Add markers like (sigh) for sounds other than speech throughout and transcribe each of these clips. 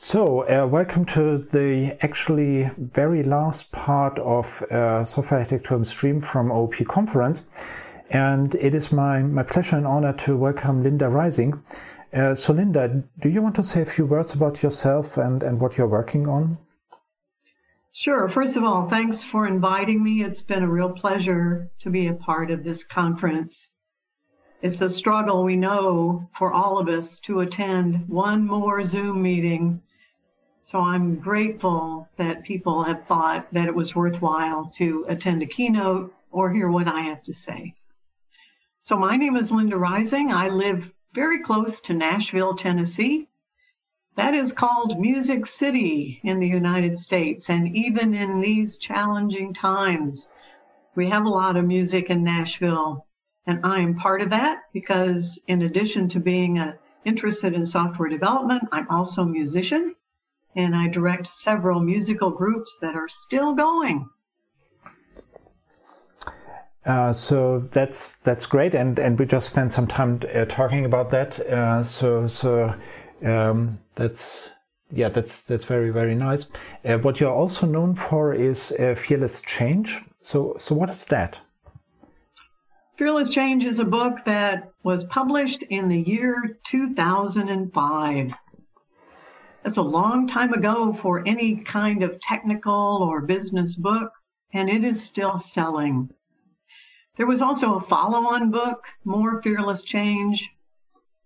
So, uh, welcome to the actually very last part of uh, Software Architecture Stream from OOP Conference. And it is my, my pleasure and honor to welcome Linda Rising. Uh, so, Linda, do you want to say a few words about yourself and, and what you're working on? Sure. First of all, thanks for inviting me. It's been a real pleasure to be a part of this conference. It's a struggle we know for all of us to attend one more Zoom meeting so I'm grateful that people have thought that it was worthwhile to attend a keynote or hear what I have to say. So my name is Linda Rising. I live very close to Nashville, Tennessee. That is called Music City in the United States. And even in these challenging times, we have a lot of music in Nashville. And I am part of that because in addition to being a, interested in software development, I'm also a musician and I direct several musical groups that are still going. Uh, so that's that's great, and and we just spent some time uh, talking about that. Uh, so so um, that's yeah, that's that's very very nice. Uh, what you're also known for is uh, fearless change. So so what is that? Fearless Change is a book that was published in the year 2005. That's a long time ago for any kind of technical or business book, and it is still selling. There was also a follow on book, More Fearless Change.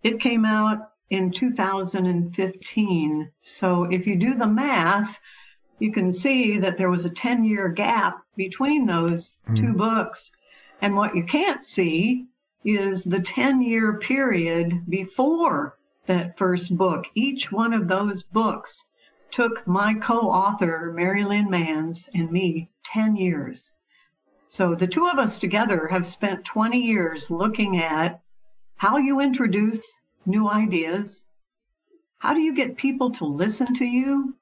It came out in 2015. So if you do the math, you can see that there was a 10 year gap between those mm. two books. And what you can't see is the 10 year period before that first book. Each one of those books took my co-author, Mary Lynn Manns, and me 10 years. So the two of us together have spent 20 years looking at how you introduce new ideas. How do you get people to listen to you?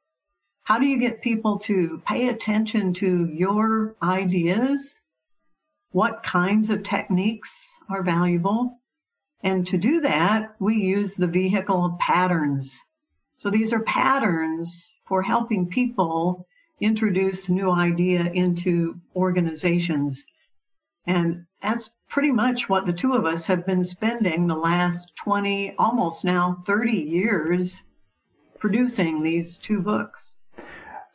How do you get people to pay attention to your ideas? What kinds of techniques are valuable? And to do that, we use the vehicle of patterns. So these are patterns for helping people introduce new idea into organizations. And that's pretty much what the two of us have been spending the last 20, almost now 30 years producing these two books.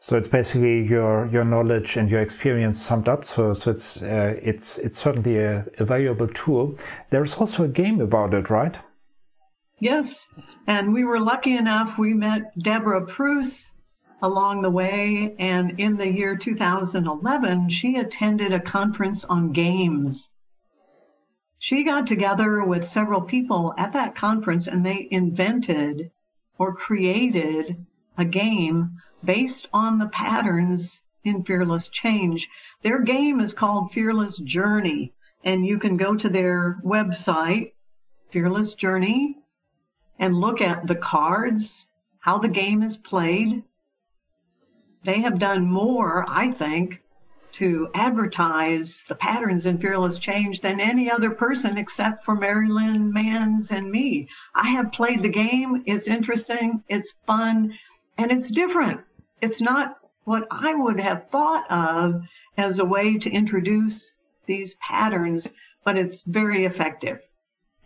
So it's basically your your knowledge and your experience summed up. So so it's uh, it's it's certainly a, a valuable tool. There's also a game about it, right? Yes, and we were lucky enough. We met Deborah Preuss along the way, and in the year 2011, she attended a conference on games. She got together with several people at that conference, and they invented or created a game based on the patterns in Fearless Change. Their game is called Fearless Journey, and you can go to their website, Fearless Journey, and look at the cards, how the game is played. They have done more, I think, to advertise the patterns in Fearless Change than any other person except for Mary Lynn Manns and me. I have played the game. It's interesting. It's fun and it's different. It's not what I would have thought of as a way to introduce these patterns, but it's very effective.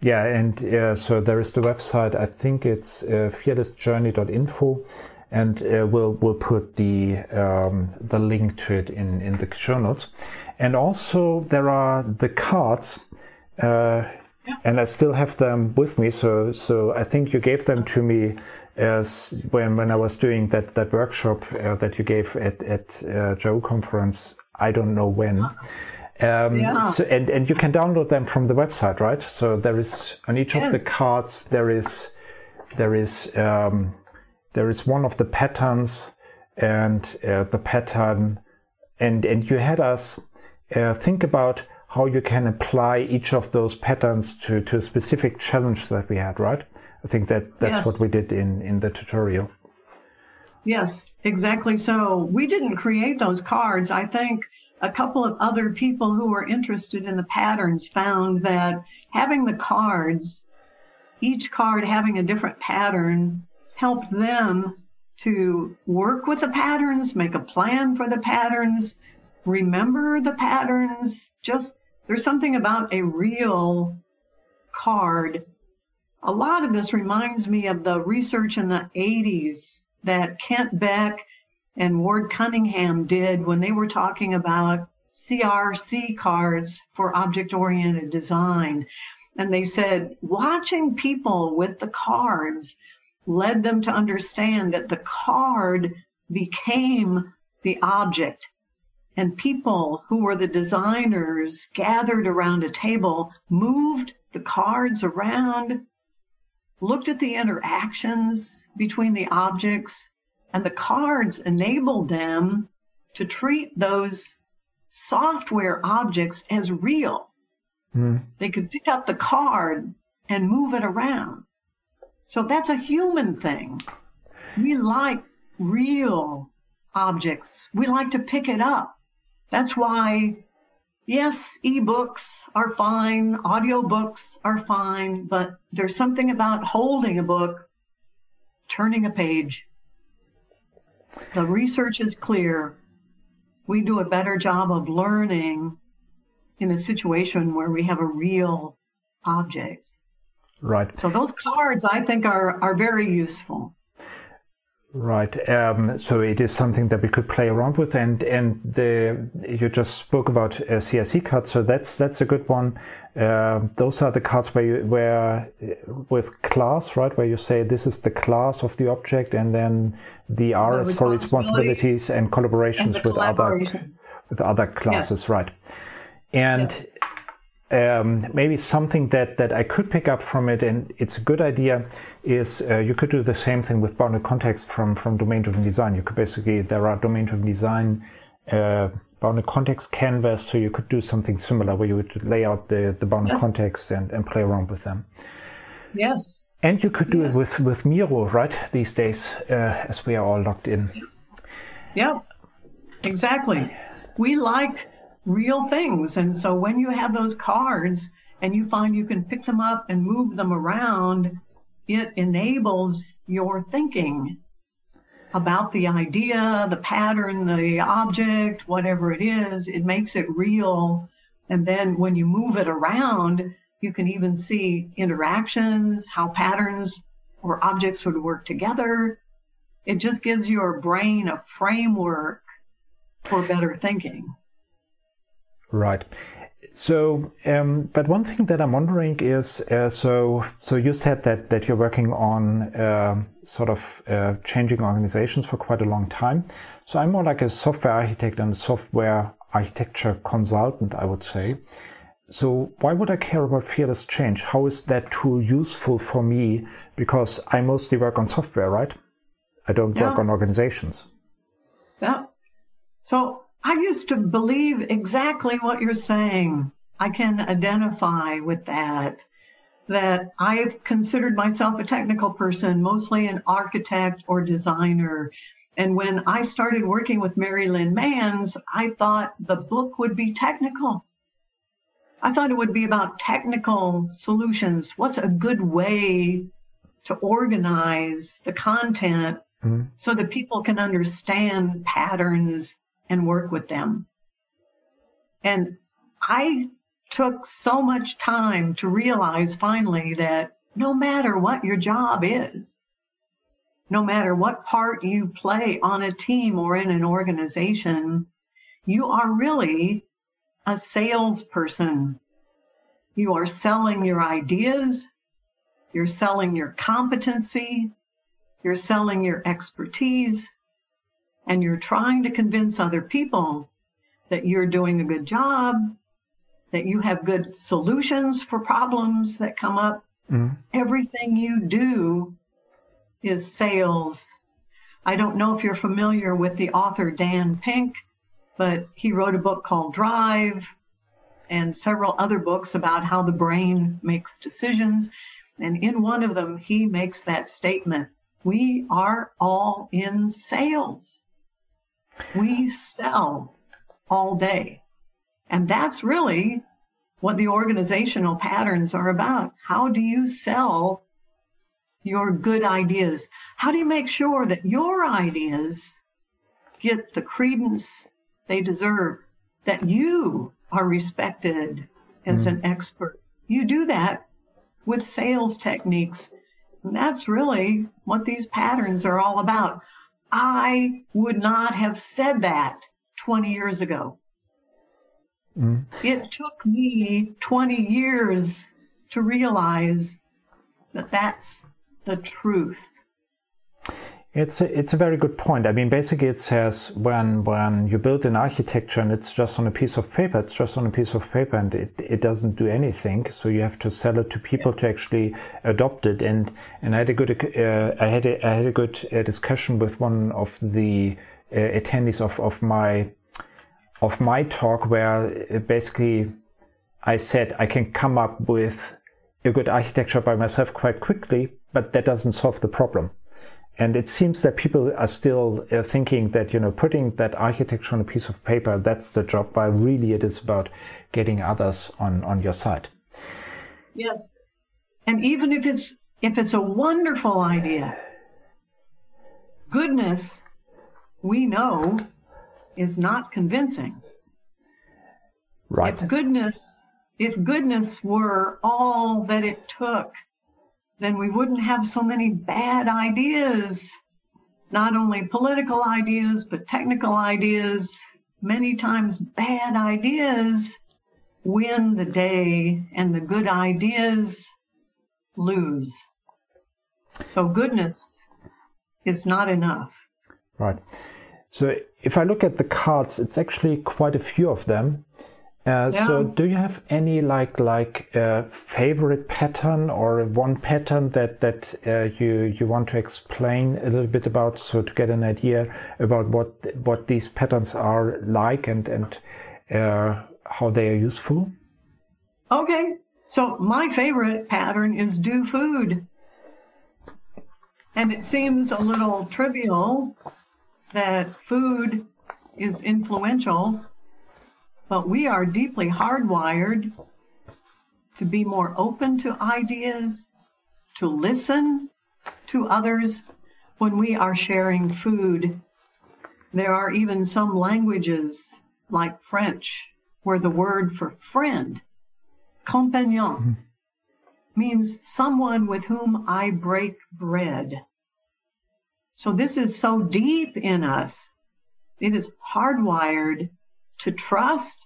Yeah, and uh, so there is the website. I think it's uh, fearlessjourney.info, and uh, we'll we'll put the um, the link to it in in the show notes. And also there are the cards, uh. And I still have them with me. So so I think you gave them to me as when, when I was doing that, that workshop uh, that you gave at, at uh, Joe conference, I don't know when. Um, yeah. so, and, and you can download them from the website, right? So there is on each yes. of the cards, there is, there is, um, there is one of the patterns and uh, the pattern, and and you had us uh, think about how you can apply each of those patterns to, to a specific challenge that we had, right? I think that that's yes. what we did in, in the tutorial. Yes, exactly so. We didn't create those cards. I think a couple of other people who were interested in the patterns found that having the cards, each card having a different pattern, helped them to work with the patterns, make a plan for the patterns, remember the patterns. Just there's something about a real card. A lot of this reminds me of the research in the 80s that Kent Beck and Ward Cunningham did when they were talking about CRC cards for object oriented design. And they said watching people with the cards led them to understand that the card became the object. And people who were the designers gathered around a table, moved the cards around, looked at the interactions between the objects, and the cards enabled them to treat those software objects as real. Mm. They could pick up the card and move it around. So that's a human thing. We like real objects. We like to pick it up. That's why, yes, ebooks are fine, audiobooks are fine, but there's something about holding a book, turning a page. The research is clear. We do a better job of learning in a situation where we have a real object. Right. So those cards, I think, are are very useful. Right. Um, so it is something that we could play around with, and and the you just spoke about uh, CRC cards, so that's that's a good one. Uh, those are the cards where you, where uh, with class, right, where you say this is the class of the object, and then the R is for responsibilities and collaborations and with other with other classes, yes. right? And yes um, maybe something that, that I could pick up from it, and it's a good idea, is uh, you could do the same thing with bounded context from, from domain driven design. You could basically, there are domain driven design uh, bounded context canvas, so you could do something similar where you would lay out the, the bounded yes. context and, and play around with them. Yes. And you could do yes. it with, with Miro, right, these days, uh, as we are all locked in. Yeah, exactly. We like real things. And so when you have those cards and you find you can pick them up and move them around, it enables your thinking about the idea, the pattern, the object, whatever it is. It makes it real. And then when you move it around, you can even see interactions, how patterns or objects would work together. It just gives your brain a framework for better thinking. Right. So, um, but one thing that I'm wondering is, uh, so so you said that that you're working on uh, sort of uh, changing organizations for quite a long time. So I'm more like a software architect and a software architecture consultant, I would say. So why would I care about fearless change? How is that tool useful for me? Because I mostly work on software, right? I don't yeah. work on organizations. Yeah. So I used to believe exactly what you're saying. I can identify with that. That I've considered myself a technical person, mostly an architect or designer. And when I started working with Mary Lynn Manns, I thought the book would be technical. I thought it would be about technical solutions. What's a good way to organize the content mm-hmm. so that people can understand patterns and work with them. And I took so much time to realize finally that no matter what your job is, no matter what part you play on a team or in an organization, you are really a salesperson. You are selling your ideas, you're selling your competency, you're selling your expertise, and you're trying to convince other people that you're doing a good job, that you have good solutions for problems that come up, mm everything you do is sales. I don't know if you're familiar with the author Dan Pink, but he wrote a book called Drive and several other books about how the brain makes decisions. And in one of them, he makes that statement we are all in sales. We sell all day. And that's really what the organizational patterns are about. How do you sell your good ideas? How do you make sure that your ideas get the credence they deserve, that you are respected as mm. an expert? You do that with sales techniques. And that's really what these patterns are all about. I would not have said that 20 years ago. Mm. It took me 20 years to realize that that's the truth. It's a, it's a very good point. I mean, basically, it says when when you build an architecture and it's just on a piece of paper, it's just on a piece of paper and it, it doesn't do anything. So you have to sell it to people to actually adopt it. And and I had a good uh, I had a, I had a good uh, discussion with one of the uh, attendees of of my of my talk where uh, basically I said I can come up with a good architecture by myself quite quickly, but that doesn't solve the problem. And it seems that people are still uh, thinking that, you know, putting that architecture on a piece of paper, that's the job, but really it is about getting others on, on your side. Yes. And even if it's, if it's a wonderful idea, goodness, we know, is not convincing. Right. If goodness, if goodness were all that it took then we wouldn't have so many bad ideas, not only political ideas, but technical ideas. Many times, bad ideas win the day, and the good ideas lose. So, goodness is not enough. Right. So, if I look at the cards, it's actually quite a few of them. Uh, yeah. So, do you have any like like uh, favorite pattern or one pattern that that uh, you you want to explain a little bit about, so to get an idea about what what these patterns are like and and uh, how they are useful? Okay, so my favorite pattern is do food, and it seems a little trivial that food is influential but we are deeply hardwired to be more open to ideas, to listen to others when we are sharing food. There are even some languages like French where the word for friend, compagnon, mm-hmm. means someone with whom I break bread. So this is so deep in us. It is hardwired to trust,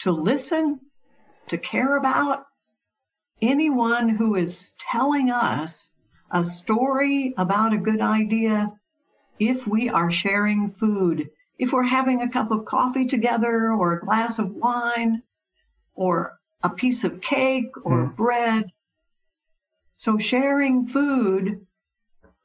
to listen, to care about anyone who is telling us a story about a good idea if we are sharing food, if we're having a cup of coffee together or a glass of wine or a piece of cake or mm. bread. So sharing food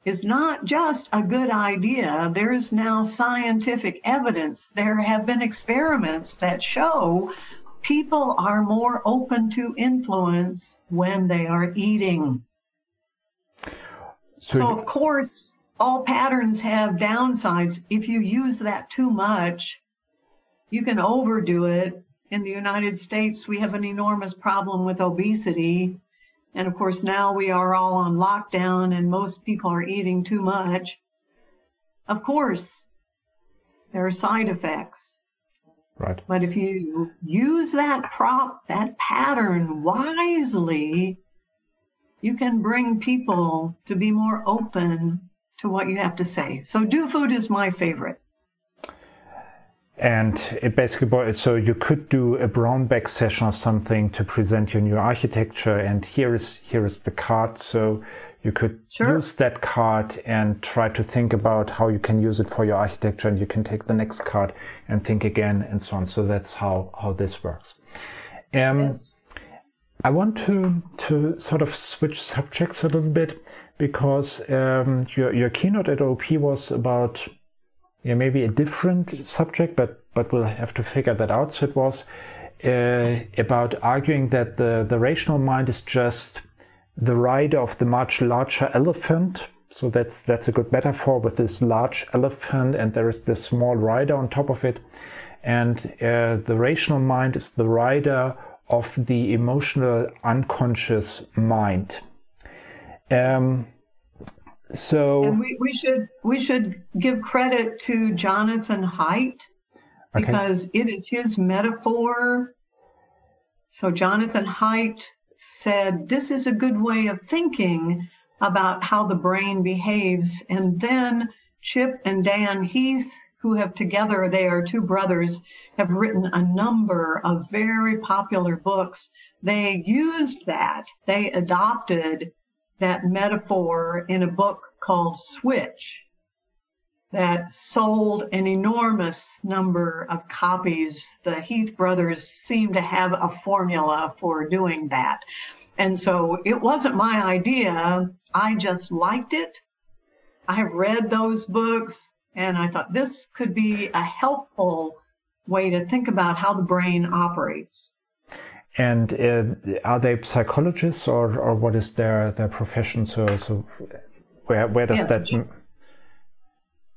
is not just a good idea. There's now scientific evidence. There have been experiments that show people are more open to influence when they are eating. So, so of course, all patterns have downsides. If you use that too much, you can overdo it. In the United States, we have an enormous problem with obesity and of course, now we are all on lockdown and most people are eating too much. Of course, there are side effects. Right. But if you use that prop, that pattern wisely, you can bring people to be more open to what you have to say. So, do food is my favorite and it basically so you could do a brown bag session or something to present your new architecture and here is here is the card so you could sure. use that card and try to think about how you can use it for your architecture and you can take the next card and think again and so on so that's how how this works um, yes. i want to to sort of switch subjects a little bit because um, your your keynote at OOP was about yeah maybe a different subject, but but we'll have to figure that out. So it was uh, about arguing that the the rational mind is just the rider of the much larger elephant. So that's that's a good metaphor with this large elephant, and there is this small rider on top of it, and uh, the rational mind is the rider of the emotional unconscious mind. Um, so and we, we should we should give credit to Jonathan Haidt because okay. it is his metaphor. So Jonathan Haidt said this is a good way of thinking about how the brain behaves, and then Chip and Dan Heath, who have together they are two brothers, have written a number of very popular books. They used that. They adopted that metaphor in a book called Switch that sold an enormous number of copies. The Heath brothers seem to have a formula for doing that. And so it wasn't my idea. I just liked it. I have read those books and I thought this could be a helpful way to think about how the brain operates. And uh, are they psychologists, or, or what is their, their profession? So, so where where does yes, that?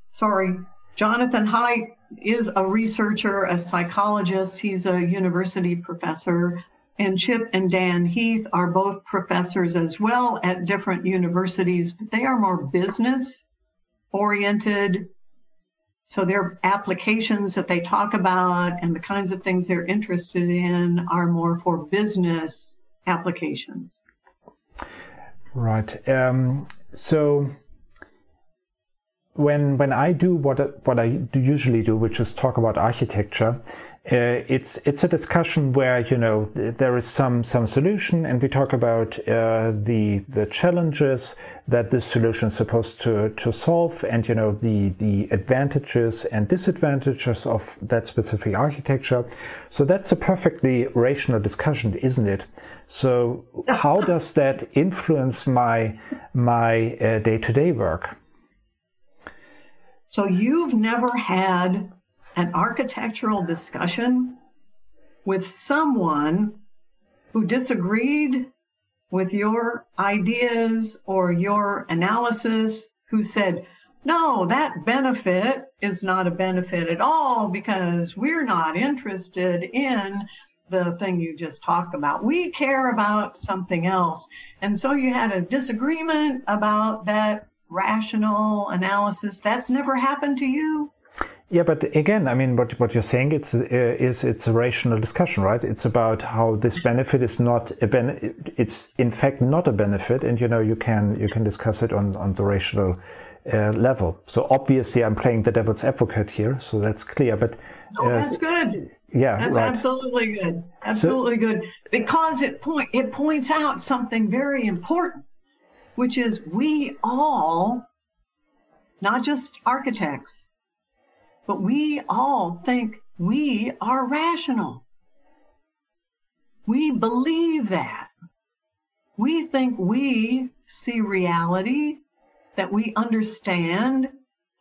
Sorry, Jonathan Haidt is a researcher, a psychologist. He's a university professor, and Chip and Dan Heath are both professors as well at different universities, but they are more business oriented so their applications that they talk about and the kinds of things they're interested in are more for business applications. Right. Um, so when when I do what what I usually do, which is talk about architecture, uh, it's it's a discussion where you know there is some some solution, and we talk about uh, the the challenges that this solution is supposed to to solve, and you know the the advantages and disadvantages of that specific architecture. So that's a perfectly rational discussion, isn't it? So how (laughs) does that influence my my day to day work? So you've never had an architectural discussion with someone who disagreed with your ideas or your analysis, who said, no, that benefit is not a benefit at all because we're not interested in the thing you just talked about. We care about something else. And so you had a disagreement about that rational analysis. That's never happened to you? Yeah, but again, I mean, what what you're saying it's uh, is it's a rational discussion, right? It's about how this benefit is not a ben- it's in fact not a benefit, and you know you can you can discuss it on on the rational uh, level. So obviously, I'm playing the devil's advocate here, so that's clear. But uh, oh, that's good. Yeah, that's right. absolutely good. Absolutely so, good because it point it points out something very important, which is we all, not just architects but we all think we are rational. We believe that. We think we see reality, that we understand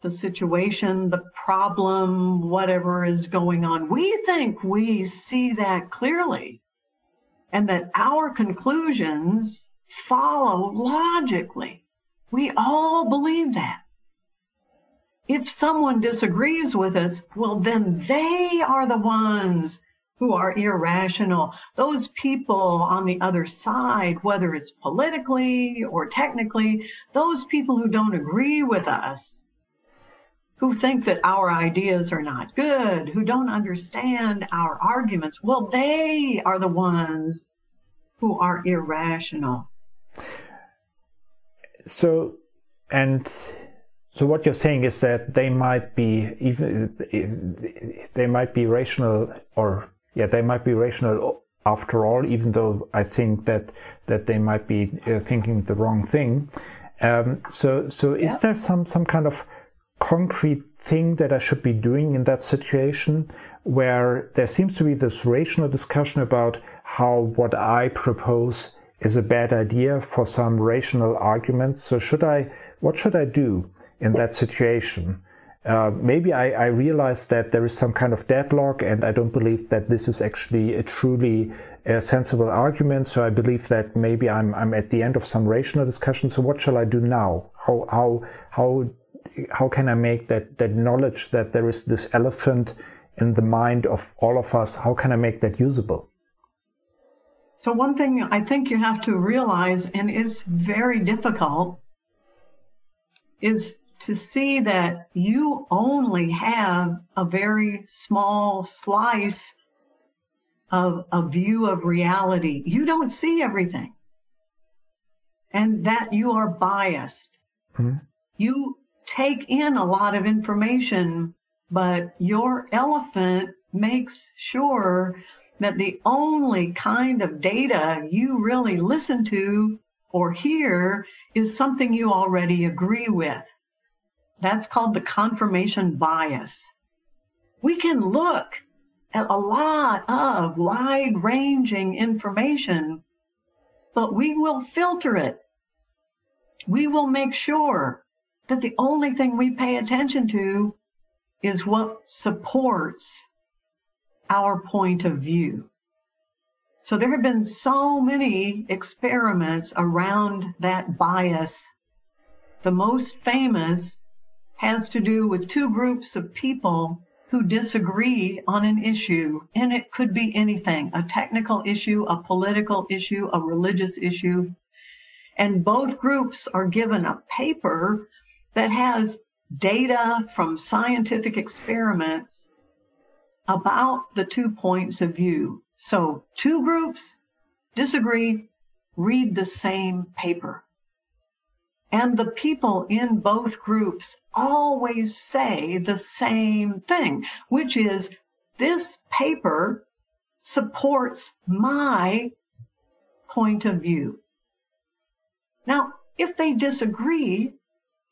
the situation, the problem, whatever is going on. We think we see that clearly and that our conclusions follow logically. We all believe that if someone disagrees with us, well, then they are the ones who are irrational. Those people on the other side, whether it's politically or technically, those people who don't agree with us, who think that our ideas are not good, who don't understand our arguments, well, they are the ones who are irrational. So, and so what you're saying is that they might be even they might be rational or yeah they might be rational after all, even though I think that that they might be uh, thinking the wrong thing. Um, so so is yeah. there some some kind of concrete thing that I should be doing in that situation where there seems to be this rational discussion about how what I propose is a bad idea for some rational arguments. So should I, what should I do in that situation? Uh, maybe I, I, realize that there is some kind of deadlock and I don't believe that this is actually a truly uh, sensible argument. So I believe that maybe I'm, I'm at the end of some rational discussion. So what shall I do now? How, how, how, how can I make that, that knowledge that there is this elephant in the mind of all of us? How can I make that usable? So one thing I think you have to realize and is very difficult is to see that you only have a very small slice of a view of reality. You don't see everything. And that you are biased. Mm-hmm. You take in a lot of information, but your elephant makes sure that the only kind of data you really listen to or hear is something you already agree with. That's called the confirmation bias. We can look at a lot of wide ranging information, but we will filter it. We will make sure that the only thing we pay attention to is what supports our point of view. So there have been so many experiments around that bias. The most famous has to do with two groups of people who disagree on an issue, and it could be anything a technical issue, a political issue, a religious issue. And both groups are given a paper that has data from scientific experiments about the two points of view. So, two groups disagree, read the same paper. And the people in both groups always say the same thing, which is this paper supports my point of view. Now, if they disagree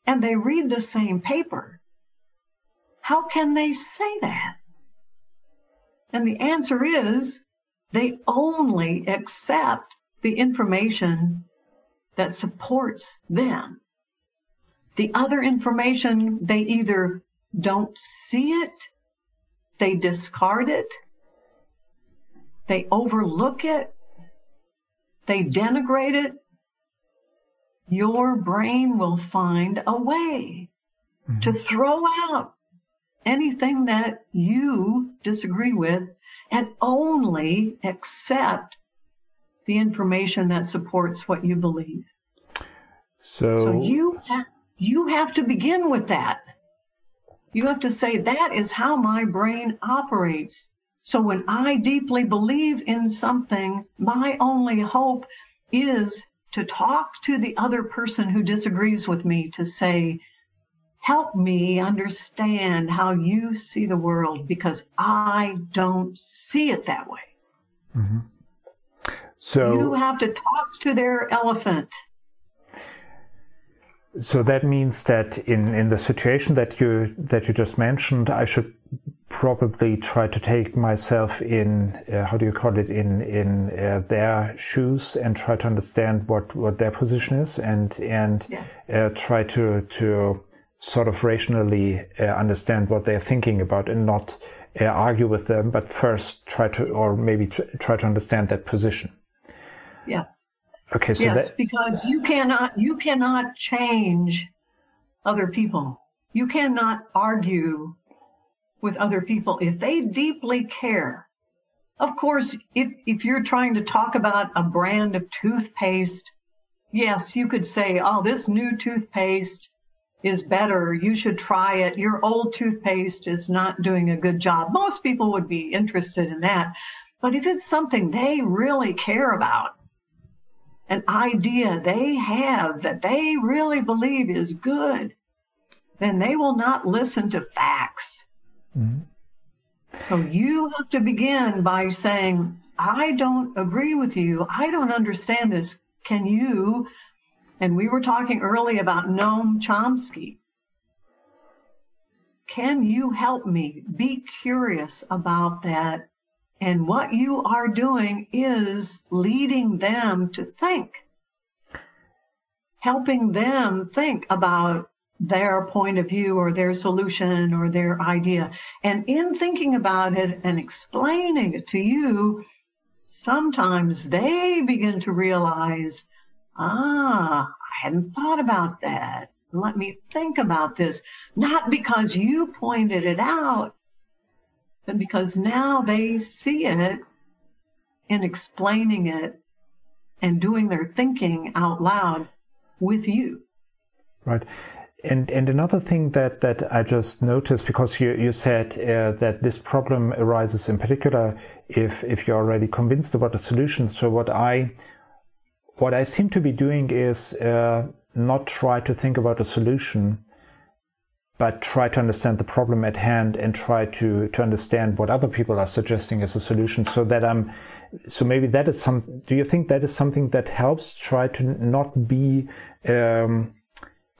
and they read the same paper, how can they say that? And the answer is they only accept the information that supports them. The other information, they either don't see it, they discard it, they overlook it, they denigrate it. Your brain will find a way mm-hmm. to throw out anything that you disagree with and only accept the information that supports what you believe. So, so you ha- you have to begin with that. You have to say that is how my brain operates. So when I deeply believe in something, my only hope is to talk to the other person who disagrees with me to say, help me understand how you see the world because I don't see it that way. Mm-hmm. So you have to talk to their elephant. So that means that in, in the situation that you that you just mentioned, I should probably try to take myself in uh, how do you call it in in uh, their shoes and try to understand what what their position is and and yes. uh, try to to sort of rationally uh, understand what they're thinking about and not uh, argue with them, but first try to or maybe try to understand that position. Yes. Okay, so yes, that... because you cannot you cannot change other people. You cannot argue with other people if they deeply care. Of course, if if you're trying to talk about a brand of toothpaste, yes, you could say, "Oh, this new toothpaste is better. You should try it. Your old toothpaste is not doing a good job." Most people would be interested in that. But if it's something they really care about, an idea they have that they really believe is good, then they will not listen to facts. Mm-hmm. So you have to begin by saying, I don't agree with you. I don't understand this. Can you? And we were talking early about Noam Chomsky. Can you help me be curious about that And what you are doing is leading them to think, helping them think about their point of view or their solution or their idea. And in thinking about it and explaining it to you, sometimes they begin to realize, ah, I hadn't thought about that. Let me think about this. Not because you pointed it out, but because now they see it in explaining it and doing their thinking out loud with you. Right. And, and another thing that, that I just noticed, because you, you said uh, that this problem arises in particular if, if you're already convinced about the solution. So what I, what I seem to be doing is uh, not try to think about a solution, but try to understand the problem at hand and try to, to understand what other people are suggesting as a solution so that I'm, so maybe that is some, do you think that is something that helps try to not be, um,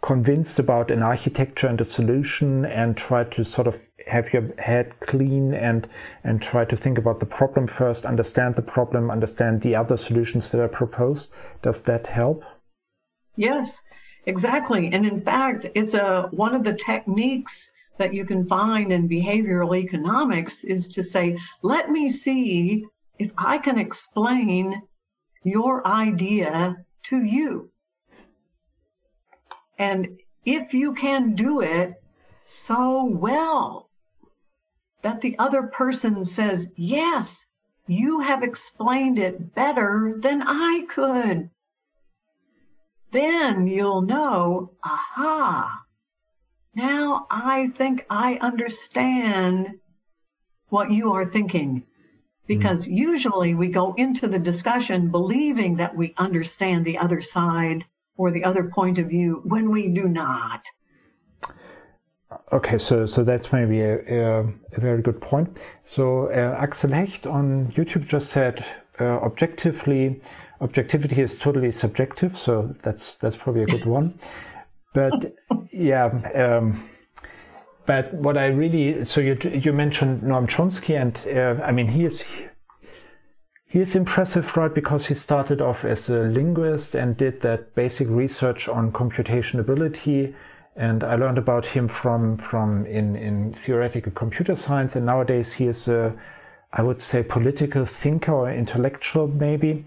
convinced about an architecture and a solution and try to sort of have your head clean and and try to think about the problem first understand the problem understand the other solutions that are proposed. Does that help? Yes exactly. And in fact it's a one of the techniques that you can find in behavioral economics is to say let me see if i can explain your idea to you. And if you can do it so well that the other person says, yes, you have explained it better than I could, then you'll know, aha, now I think I understand what you are thinking. Because mm. usually we go into the discussion believing that we understand the other side or the other point of view when we do not. Okay, so so that's maybe a, a, a very good point. So uh, Axel Hecht on YouTube just said uh, objectively, objectivity is totally subjective. So that's that's probably a good (laughs) one. But yeah. Um, but what I really so you you mentioned Noam Chomsky and uh, I mean he is he is impressive, right, because he started off as a linguist and did that basic research on computation ability. And I learned about him from, from in, in theoretical computer science. And nowadays he is a, I would say, political thinker or intellectual, maybe.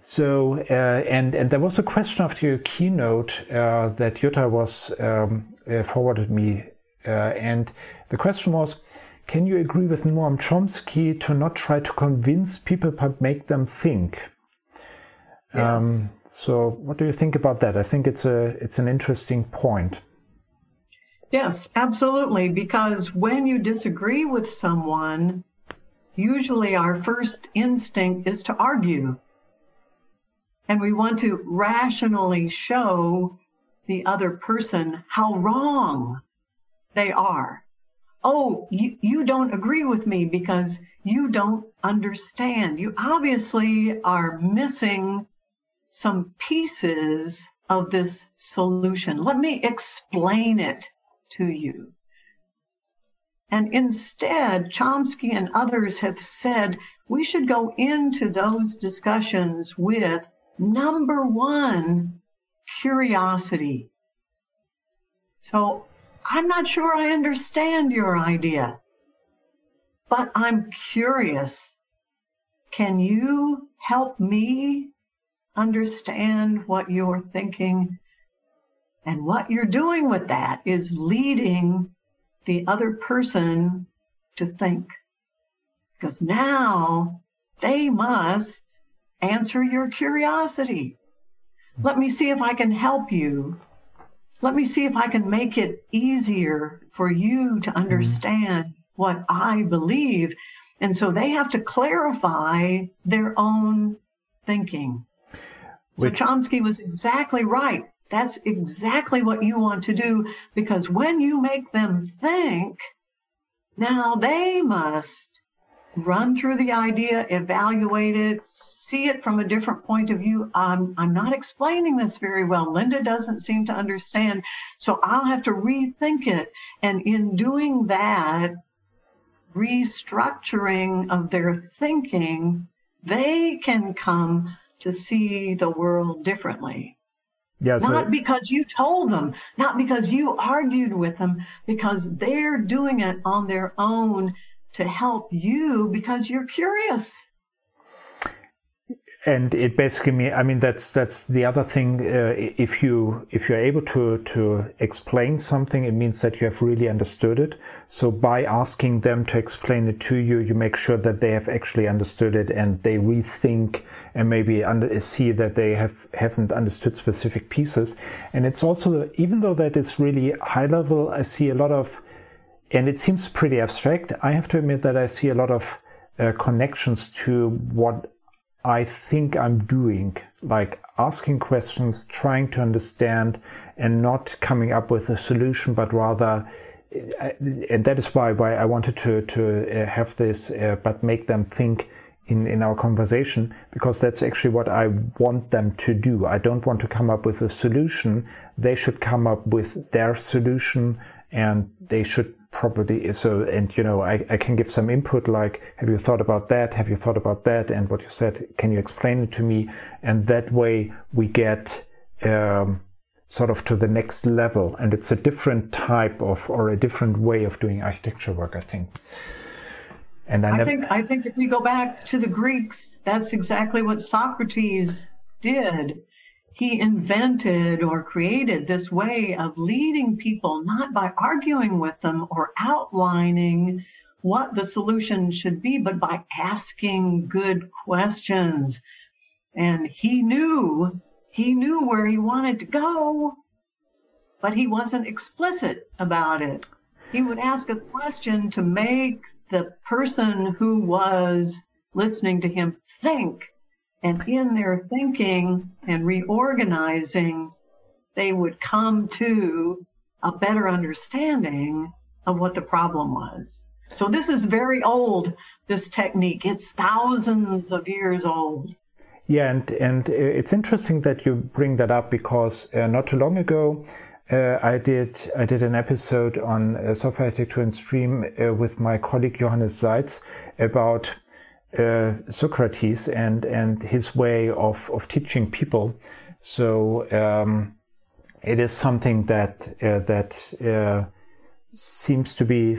So, uh, and, and there was a question after your keynote uh, that Jutta was um, uh, forwarded me. Uh, and the question was, can you agree with Noam Chomsky to not try to convince people but make them think? Yes. Um, so, what do you think about that? I think it's a it's an interesting point. Yes, absolutely. Because when you disagree with someone, usually our first instinct is to argue. And we want to rationally show the other person how wrong they are oh, you, you don't agree with me because you don't understand. You obviously are missing some pieces of this solution. Let me explain it to you. And instead, Chomsky and others have said we should go into those discussions with number one, curiosity. So I'm not sure I understand your idea, but I'm curious. Can you help me understand what you're thinking? And what you're doing with that is leading the other person to think. Because now they must answer your curiosity. Let me see if I can help you let me see if I can make it easier for you to mm-hmm. understand mm-hmm. what I believe. And so they have to clarify their own thinking. Which... So Chomsky was exactly right. That's exactly what you want to do because when you make them think, now they must run through the idea, evaluate it, see it from a different point of view. I'm, I'm not explaining this very well. Linda doesn't seem to understand. So I'll have to rethink it. And in doing that, restructuring of their thinking, they can come to see the world differently. Yeah, so not because you told them, not because you argued with them, because they're doing it on their own to help you because you're curious. And it basically mean I mean that's that's the other thing. Uh, if you if you're able to to explain something, it means that you have really understood it. So by asking them to explain it to you, you make sure that they have actually understood it and they rethink and maybe under, see that they have haven't understood specific pieces. And it's also even though that is really high level, I see a lot of, and it seems pretty abstract. I have to admit that I see a lot of uh, connections to what I think I'm doing, like asking questions, trying to understand, and not coming up with a solution, but rather, and that is why why I wanted to to uh, have this, uh, but make them think in in our conversation because that's actually what I want them to do. I don't want to come up with a solution. They should come up with their solution, and they should probably so and you know I, I can give some input like have you thought about that? Have you thought about that? And what you said can you explain it to me? And that way we get um, sort of to the next level. And it's a different type of or a different way of doing architecture work i think. And i, I think i think if we go back to the greeks that's exactly what socrates did he invented or created this way of leading people not by arguing with them or outlining what the solution should be, but by asking good questions. And he knew, he knew where he wanted to go, but he wasn't explicit about it. He would ask a question to make the person who was listening to him think and in their thinking and reorganizing, they would come to a better understanding of what the problem was. So this is very old, this technique. It's thousands of years old. Yeah, and, and it's interesting that you bring that up because uh, not too long ago, uh, I did I did an episode on uh, software architecture and stream uh, with my colleague Johannes Seitz about uh, Socrates and and his way of of teaching people. So um, it is something that uh, that uh, seems to be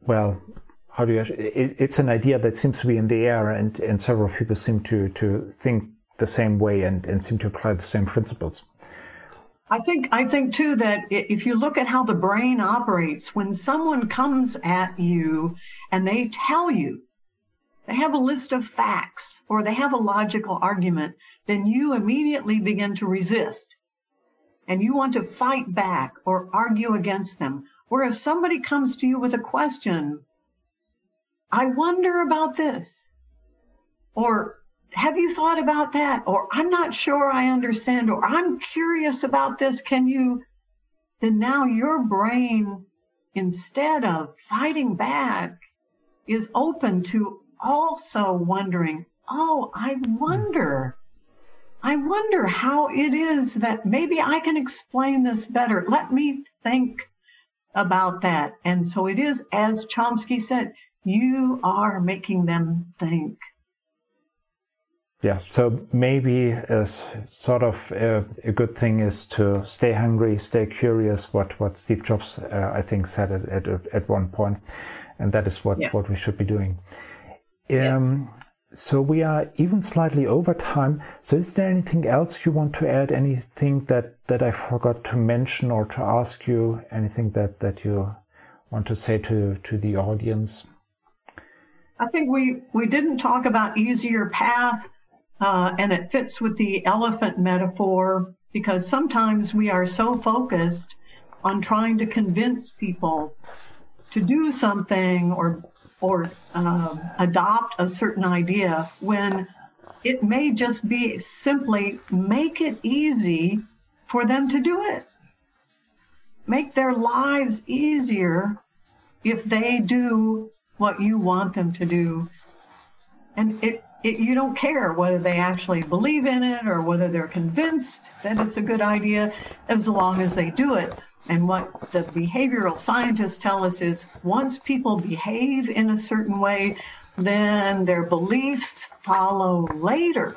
well. How do you? It, it's an idea that seems to be in the air, and and several people seem to to think the same way and and seem to apply the same principles. I think I think too that if you look at how the brain operates, when someone comes at you and they tell you they have a list of facts or they have a logical argument, then you immediately begin to resist and you want to fight back or argue against them. Whereas somebody comes to you with a question, I wonder about this, or have you thought about that, or I'm not sure I understand, or I'm curious about this, can you? Then now your brain, instead of fighting back, is open to also wondering, oh, I wonder, I wonder how it is that maybe I can explain this better. Let me think about that. And so it is, as Chomsky said, you are making them think. Yeah, so maybe a sort of a, a, good thing is to stay hungry, stay curious. What what Steve Jobs, uh, I think, said at, at at one point, and that is what yes. what we should be doing. Um, yes. So we are even slightly over time. So is there anything else you want to add? Anything that, that I forgot to mention or to ask you? Anything that, that you want to say to, to the audience? I think we, we didn't talk about easier path, uh, and it fits with the elephant metaphor because sometimes we are so focused on trying to convince people to do something or or uh, adopt a certain idea when it may just be simply make it easy for them to do it. Make their lives easier if they do what you want them to do. And it, it, you don't care whether they actually believe in it or whether they're convinced that it's a good idea as long as they do it. And what the behavioral scientists tell us is once people behave in a certain way, then their beliefs follow later.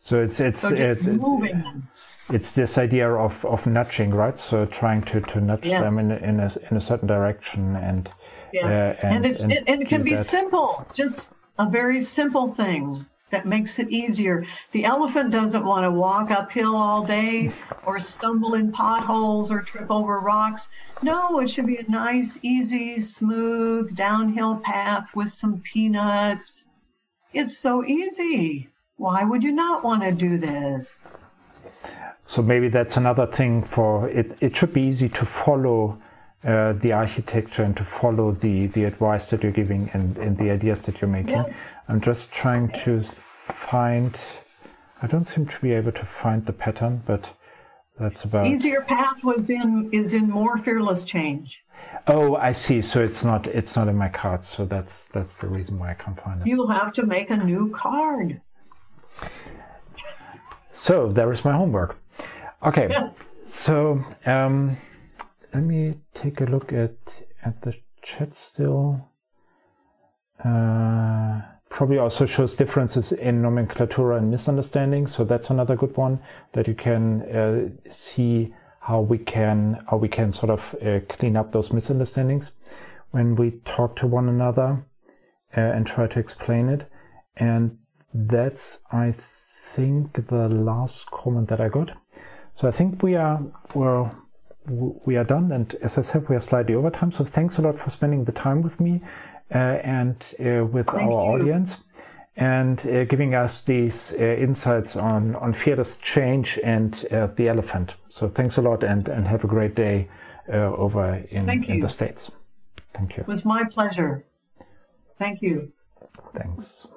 So it's it's So it- moving it's this idea of, of nudging, right? So trying to, to nudge Yes. them in in a in a certain direction and Yes, uh, and, it's and it, and it can be that. simple, just a very simple thing that makes it easier. The elephant doesn't want to walk uphill all day (laughs) or stumble in potholes or trip over rocks. No, it should be a nice, easy, smooth downhill path with some peanuts. It's so easy. Why would you not want to do this? So maybe that's another thing for it. It should be easy to follow uh, the architecture and to follow the, the advice that you're giving and, and the ideas that you're making. Yeah. I'm just trying to find. I don't seem to be able to find the pattern, but that's about. Easier path was in is in more fearless change. Oh, I see. So it's not it's not in my cards. So that's that's the reason why I can't find it. You'll have to make a new card. So there is my homework. Okay, Yeah. so um, let me take a look at at the chat still. Uh, probably also shows differences in nomenclatura and misunderstanding. So that's another good one that you can uh, see how we can how we can sort of uh, clean up those misunderstandings when we talk to one another uh, and try to explain it. And that's I think the last comment that I got. So I think we are we're we are done, and as I said, we are slightly over time. So thanks a lot for spending the time with me and uh, with our you. audience, and uh, giving us these uh, insights on on fearless change and uh, the elephant. So thanks a lot, and and have a great day uh, over in, Thank in the states. Thank you. It was my pleasure. Thank you. Thanks.